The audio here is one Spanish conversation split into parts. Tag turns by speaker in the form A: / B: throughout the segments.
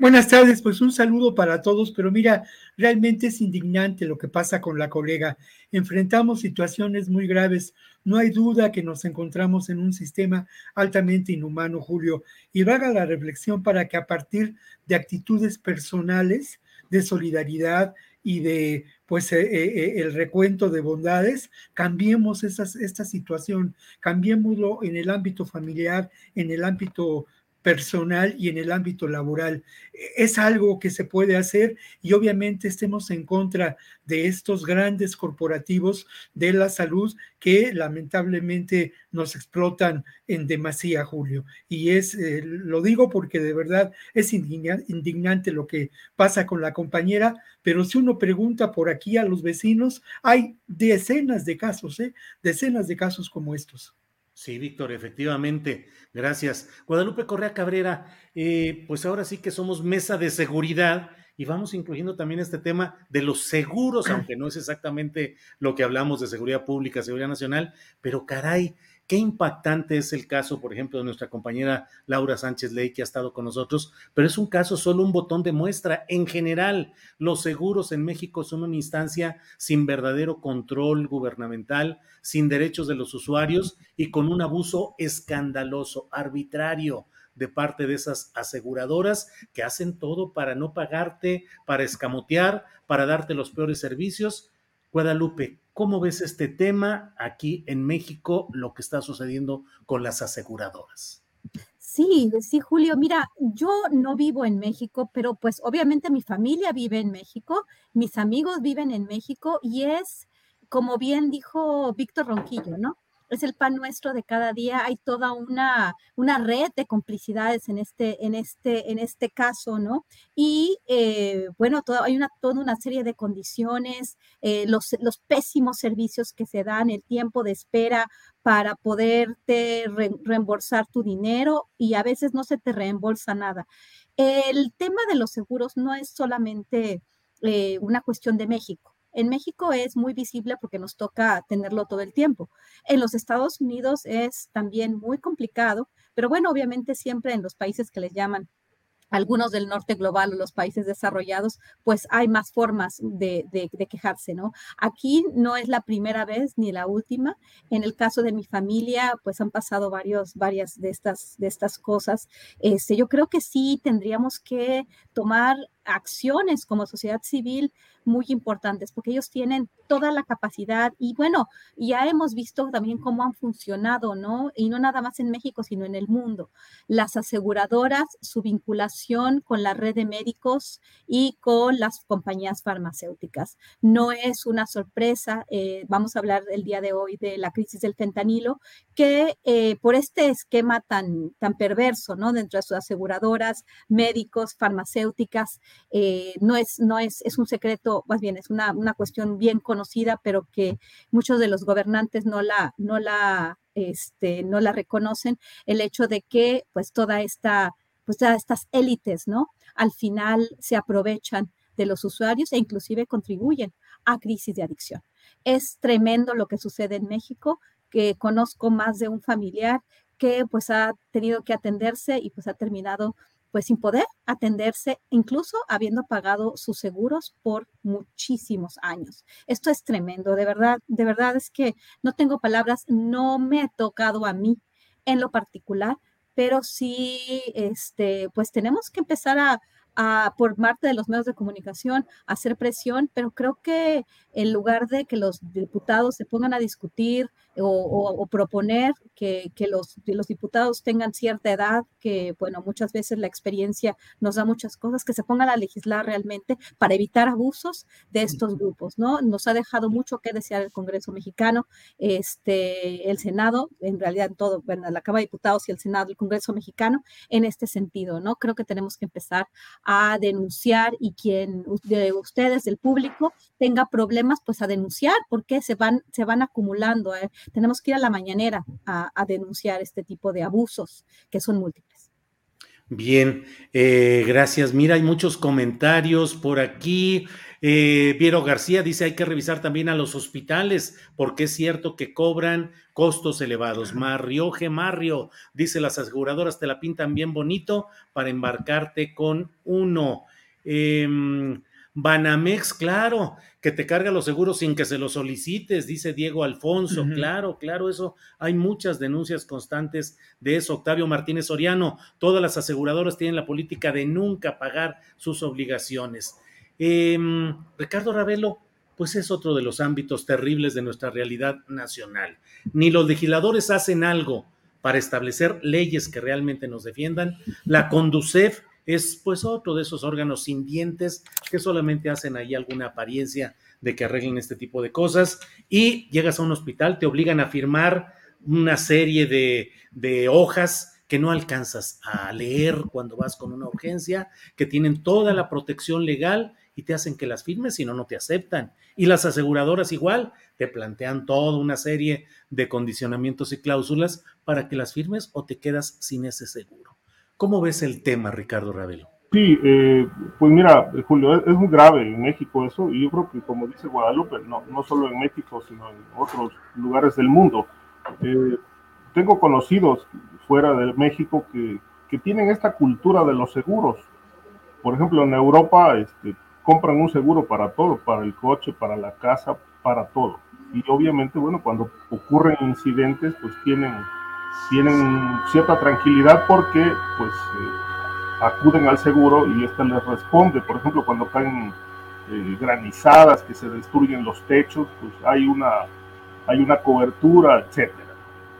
A: Buenas tardes, pues un saludo para todos, pero mira, realmente es indignante lo que pasa con la colega. Enfrentamos situaciones muy graves. No hay duda que nos encontramos en un sistema altamente inhumano, Julio, y haga la reflexión para que a partir de actitudes personales, de solidaridad y de pues eh, eh, el recuento de bondades, cambiemos esas, esta situación, cambiémoslo en el ámbito familiar, en el ámbito personal y en el ámbito laboral. Es algo que se puede hacer y obviamente estemos en contra de estos grandes corporativos de la salud que lamentablemente nos explotan en demasía, Julio. Y es, eh, lo digo porque de verdad es indignante lo que pasa con la compañera, pero si uno pregunta por aquí a los vecinos, hay decenas de casos, ¿eh? decenas de casos como estos.
B: Sí, Víctor, efectivamente. Gracias. Guadalupe Correa Cabrera, eh, pues ahora sí que somos mesa de seguridad y vamos incluyendo también este tema de los seguros, aunque no es exactamente lo que hablamos de seguridad pública, seguridad nacional, pero caray, Qué impactante es el caso, por ejemplo, de nuestra compañera Laura Sánchez Ley, que ha estado con nosotros, pero es un caso solo un botón de muestra. En general, los seguros en México son una instancia sin verdadero control gubernamental, sin derechos de los usuarios y con un abuso escandaloso, arbitrario de parte de esas aseguradoras que hacen todo para no pagarte, para escamotear, para darte los peores servicios. Guadalupe, ¿Cómo ves este tema aquí en México, lo que está sucediendo con las aseguradoras?
C: Sí, sí, Julio, mira, yo no vivo en México, pero pues obviamente mi familia vive en México, mis amigos viven en México y es, como bien dijo Víctor Ronquillo, ¿no? Es el pan nuestro de cada día. Hay toda una, una red de complicidades en este, en este, en este caso, ¿no? Y eh, bueno, hay una, toda una serie de condiciones, eh, los, los pésimos servicios que se dan, el tiempo de espera para poderte reembolsar tu dinero y a veces no se te reembolsa nada. El tema de los seguros no es solamente eh, una cuestión de México en México es muy visible porque nos toca tenerlo todo el tiempo. En los Estados Unidos es también muy complicado, pero bueno, obviamente siempre en los países que les llaman algunos del norte global o los países desarrollados, pues hay más formas de, quejarse, ¿no? Aquí no es la primera vez ni la última. En el caso de mi familia, pues han pasado varios, varias de estas, de estas cosas. Este, yo creo que sí tendríamos que tomar acciones como sociedad civil muy importantes, porque ellos tienen toda la capacidad y bueno, ya hemos visto también cómo han funcionado, ¿no? Y no nada más en México, sino en el mundo. Las aseguradoras, su vinculación con la red de médicos y con las compañías farmacéuticas. No es una sorpresa, eh, vamos a hablar el día de hoy de la crisis del fentanilo, que eh, por este esquema tan, tan perverso, ¿no? Dentro de sus aseguradoras, médicos, farmacéuticas, eh, no, es, no es, es un secreto, más bien es una, una, cuestión bien conocida, pero que muchos de los gobernantes no la, no la, este, no la reconocen, el hecho de que pues toda esta, pues todas estas élites, ¿no? Al final se aprovechan de los usuarios e inclusive contribuyen a crisis de adicción. Es tremendo lo que sucede en México, que conozco más de un familiar que pues ha tenido que atenderse y pues ha terminado pues sin poder atenderse, incluso habiendo pagado sus seguros por muchísimos años. Esto es tremendo, de verdad, de verdad es que no tengo palabras, no me ha tocado a mí en lo particular, pero sí, este, pues tenemos que empezar a, por parte de los medios de comunicación hacer presión, pero creo que en lugar de que los diputados se pongan a discutir o, proponer que, los, los, diputados tengan cierta edad, que bueno, muchas veces la experiencia nos da muchas cosas, que se pongan a legislar realmente para evitar abusos de estos grupos, ¿no? Nos ha dejado mucho que desear el Congreso mexicano, este, el Senado, en realidad en todo, bueno, la Cámara de Diputados y el Senado, el Congreso mexicano, en este sentido, ¿no? Creo que tenemos que empezar a denunciar y quien de ustedes, del público, tenga problemas, pues a denunciar, porque se van, se van acumulando. ¿eh? Tenemos que ir a la mañanera a, denunciar este tipo de abusos que son múltiples.
B: Bien, eh, gracias. Mira, hay muchos comentarios por aquí. Eh, Viero García dice hay que revisar también a los hospitales porque es cierto que cobran costos elevados. Marrioje Marrio dice las aseguradoras te la pintan bien bonito para embarcarte con uno. Em, Banamex, claro, que te carga los seguros sin que se los solicites, dice Diego Alfonso. Claro, claro, eso. Hay muchas denuncias constantes de eso. Octavio Martínez Soriano, todas las aseguradoras tienen la política de nunca pagar sus obligaciones. Em, Ricardo Ravelo, pues es otro de los ámbitos terribles de nuestra realidad nacional. Ni los legisladores hacen algo para establecer leyes que realmente nos defiendan. La Conducef es pues otro de esos órganos sin dientes que solamente hacen ahí alguna apariencia de que arreglen este tipo de cosas y llegas a un hospital, te obligan a firmar una serie de, de hojas que no alcanzas a leer cuando vas con una urgencia, que tienen toda la protección legal y te hacen que las firmes, si no, no te aceptan. Y las aseguradoras igual, te plantean toda una serie de condicionamientos y cláusulas para que las firmes o te quedas sin ese seguro. ¿Cómo ves el tema, Ricardo Ravelo?
D: Sí, eh, pues mira, Julio, es, muy grave en México eso, y yo creo que como dice Guadalupe, no, no solo en México, sino en otros lugares del mundo. Eh, tengo conocidos fuera de México que, que, tienen esta cultura de los seguros. Por ejemplo, en Europa este, compran un seguro para todo, para el coche, para la casa, para todo. Y obviamente, bueno, cuando ocurren incidentes, pues tienen tienen cierta tranquilidad porque pues eh, acuden al seguro y éste les responde. Por ejemplo, cuando caen eh, granizadas, que se destruyen los techos, pues hay una, hay una cobertura, etcétera.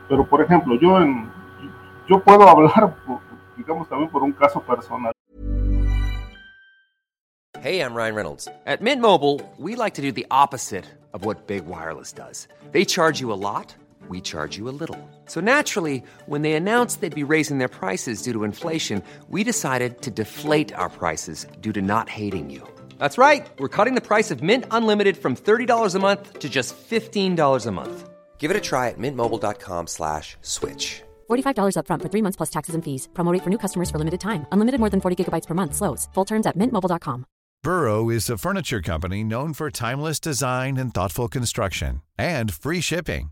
D: Pero por ejemplo, yo, en, yo puedo hablar, digamos, también por un caso personal.
E: Hey, I'm Ryan Reynolds. At Mint Mobile, we like to do the opposite of what Big Wireless does. They charge you a lot. We charge you a little. So naturally, when they announced they'd be raising their prices due to inflation, we decided to deflate our prices due to not hating you. That's right. We're cutting the price of Mint Unlimited from $30 a month to just $15 a month. Give it a try at mintmobile.com slash switch.
F: $45 up front for three months plus taxes and fees. Promo for new customers for limited time. Unlimited more than 40 gigabytes per month. Slows. Full terms at mintmobile.com.
G: Burrow is a furniture company known for timeless design and thoughtful construction and free shipping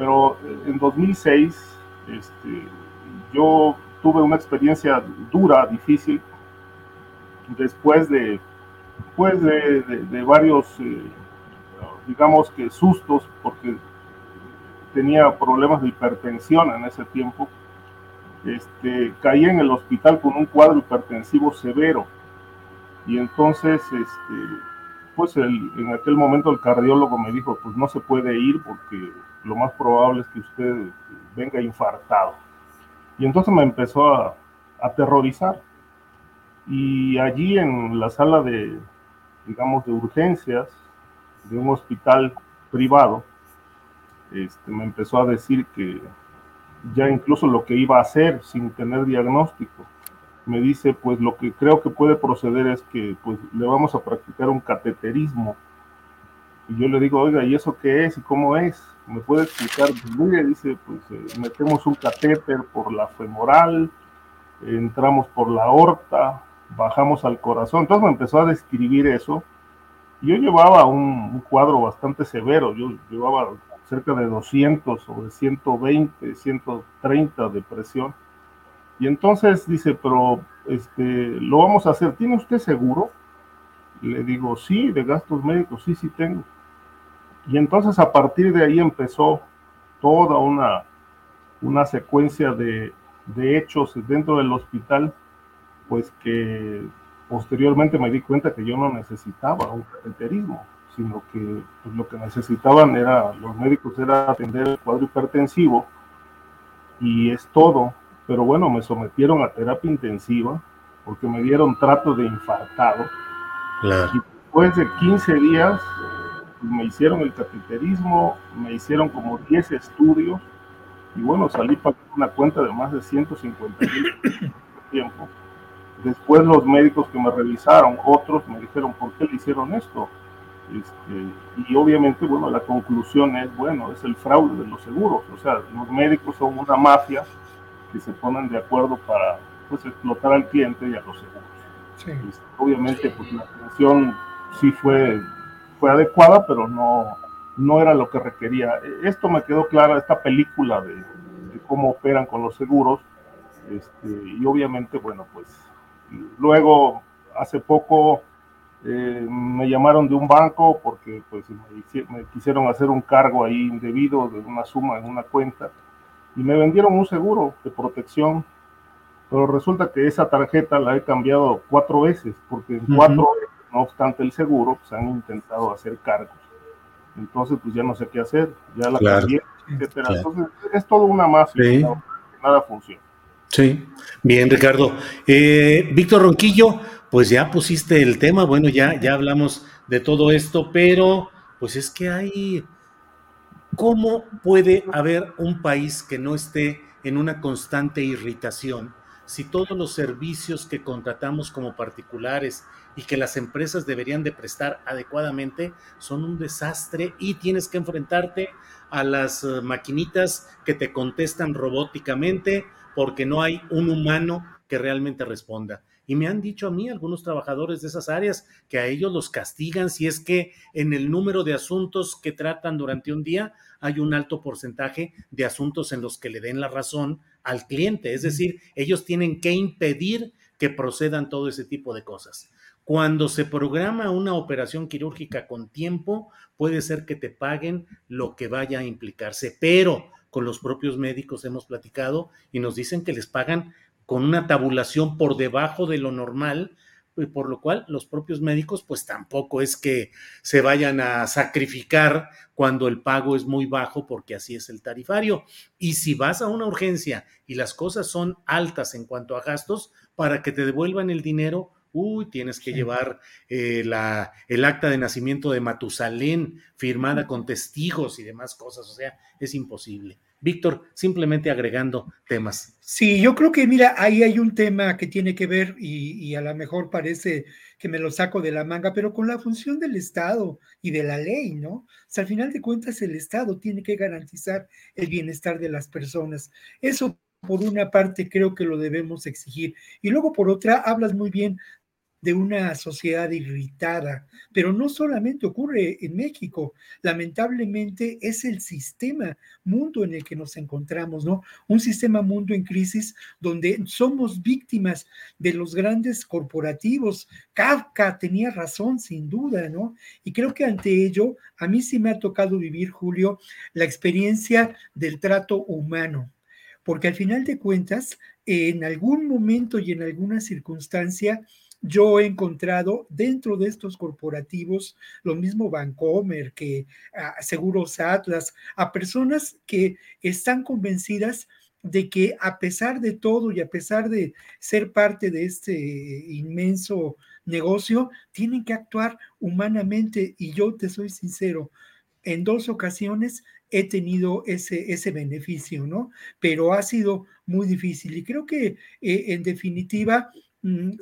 D: Pero en 2006 este, yo tuve una experiencia dura, difícil, después de, pues de, varios, eh, digamos que sustos, porque tenía problemas de hipertensión en ese tiempo. Este, caí en el hospital con un cuadro hipertensivo severo y entonces este, pues en aquel momento el cardiólogo me dijo, pues no se puede ir porque lo más probable es que usted venga infartado. Y entonces me empezó a, aterrorizar. Y allí en la sala de, digamos, de urgencias de un hospital privado, este, me empezó a decir que, ya incluso lo que iba a hacer sin tener diagnóstico. Me dice, pues lo que creo que puede proceder es que pues le vamos a practicar un cateterismo. Y yo le digo, oiga, ¿y eso qué es y cómo es? ¿Me puede explicar? Pues, dice, pues eh, metemos un catéter por la femoral, entramos por la aorta, bajamos al corazón. Entonces me empezó a describir eso. Yo llevaba un, cuadro bastante severo, yo llevaba cerca de 200 sobre 120, 130 de presión. Y entonces dice, pero este, lo vamos a hacer, ¿tiene usted seguro? Le digo, sí, de gastos médicos, sí, sí tengo. Y entonces a partir de ahí empezó toda una, una secuencia de, de hechos dentro del hospital, pues que posteriormente me di cuenta que yo no necesitaba un cateterismo, sino que pues, lo que necesitaban era, los médicos era atender el cuadro hipertensivo y es todo. Pero bueno, me sometieron a terapia intensiva porque me dieron trato de infartado. Y después de 15 días me hicieron el cateterismo, me hicieron como 10 estudios y bueno, salí para una cuenta de más de 150 mil tiempo. Después los médicos que me revisaron, otros me dijeron, ¿por qué le hicieron esto? Este, y obviamente, bueno, la conclusión es, bueno, es el fraude de los seguros. O sea, los médicos son una mafia que se ponen de acuerdo para pues, explotar al cliente y a los seguros. Este, obviamente, pues la atención sí fue, fue adecuada, pero no, no era lo que requería. Esto me quedó claro, esta película de, cómo operan con los seguros. Este, y obviamente, bueno, pues luego, hace poco, eh, me llamaron de un banco porque pues me, quisieron hacer un cargo ahí indebido de una suma en una cuenta y me vendieron un seguro de protección pero resulta que esa tarjeta la he cambiado cuatro veces porque en cuatro veces no obstante el seguro pues han intentado hacer cargos. Entonces pues ya no sé qué hacer ya la cambié etcétera. entonces es todo una mafia nada, funciona.
B: Sí, bien, Ricardo. Eh, Víctor Ronquillo, pues ya pusiste el tema, bueno, ya, ya hablamos de todo esto, pero pues es que hay, ¿cómo puede haber un país que no esté en una constante irritación si todos los servicios que contratamos como particulares y que las empresas deberían de prestar adecuadamente son un desastre y tienes que enfrentarte a las eh, maquinitas que te contestan robóticamente porque no hay un humano que realmente responda. Y me han dicho a mí algunos trabajadores de esas áreas que a ellos los castigan si es que en el número de asuntos que tratan durante un día hay un alto porcentaje de asuntos en los que le den la razón al cliente. Es decir, ellos tienen que impedir que procedan todo ese tipo de cosas. Cuando se programa una operación quirúrgica con tiempo, puede ser que te paguen lo que vaya a implicarse, pero con los propios médicos hemos platicado y nos dicen que les pagan con una tabulación por debajo de lo normal, por lo cual los propios médicos pues tampoco es que se vayan a sacrificar cuando el pago es muy bajo porque así es el tarifario. Y si vas a una urgencia y las cosas son altas en cuanto a gastos, para que te devuelvan el dinero, uy, tienes que llevar eh, la, el acta de nacimiento de Matusalén firmada con testigos y demás cosas, o sea, es imposible. Víctor, simplemente agregando temas.
A: Sí, yo creo que, mira, ahí hay un tema que tiene que ver y, a lo mejor parece que me lo saco de la manga, pero con la función del Estado y de la ley, ¿no? O sea, al final de cuentas el Estado tiene que garantizar el bienestar de las personas. Eso por una parte creo que lo debemos exigir. Y luego por otra, hablas muy bien de una sociedad irritada, pero no solamente ocurre en México, lamentablemente es el sistema mundo en el que nos encontramos, ¿no? Un sistema mundo en crisis donde somos víctimas de los grandes corporativos. Kafka tenía razón, sin duda, ¿no? Y creo que ante ello, a mí sí me ha tocado vivir, Julio, la experiencia del trato humano porque al final de cuentas, en algún momento y en alguna circunstancia, yo he encontrado dentro de estos corporativos, lo mismo Vancomer que uh, Seguros Atlas, a personas que están convencidas de que a pesar de todo y a pesar de ser parte de este inmenso negocio, tienen que actuar humanamente. Y yo te soy sincero, en dos ocasiones he tenido ese, ese beneficio, ¿no? Pero ha sido muy difícil y creo que eh, en definitiva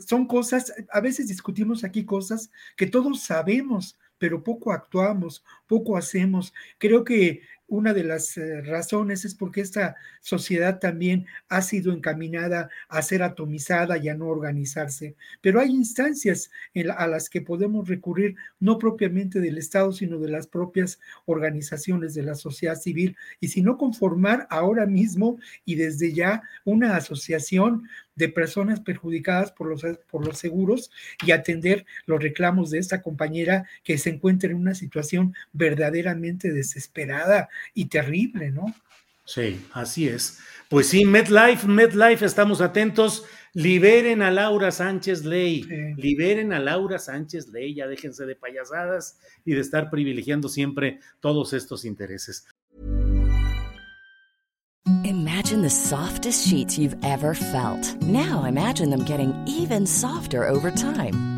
A: son cosas, a veces discutimos aquí cosas que todos sabemos, pero poco actuamos, poco hacemos. Creo que una de las eh, razones es porque esta sociedad también ha sido encaminada a ser atomizada y a no organizarse. Pero hay instancias a las que podemos recurrir, no propiamente del Estado, sino de las propias organizaciones de la sociedad civil. Y si no conformar ahora mismo y desde ya una asociación de personas perjudicadas por los, por los seguros y atender los reclamos de esta compañera que se encuentra en una situación verdaderamente desesperada y terrible, ¿no?
B: Sí, así es. Pues sí, MedLife, MedLife, estamos atentos. Liberen a Laura Sánchez Ley, liberen a Laura Sánchez Ley, ya déjense de payasadas y de estar privilegiando siempre todos estos intereses.
H: Imagine the softest sheets you've ever felt. Now imagine them getting even softer over time.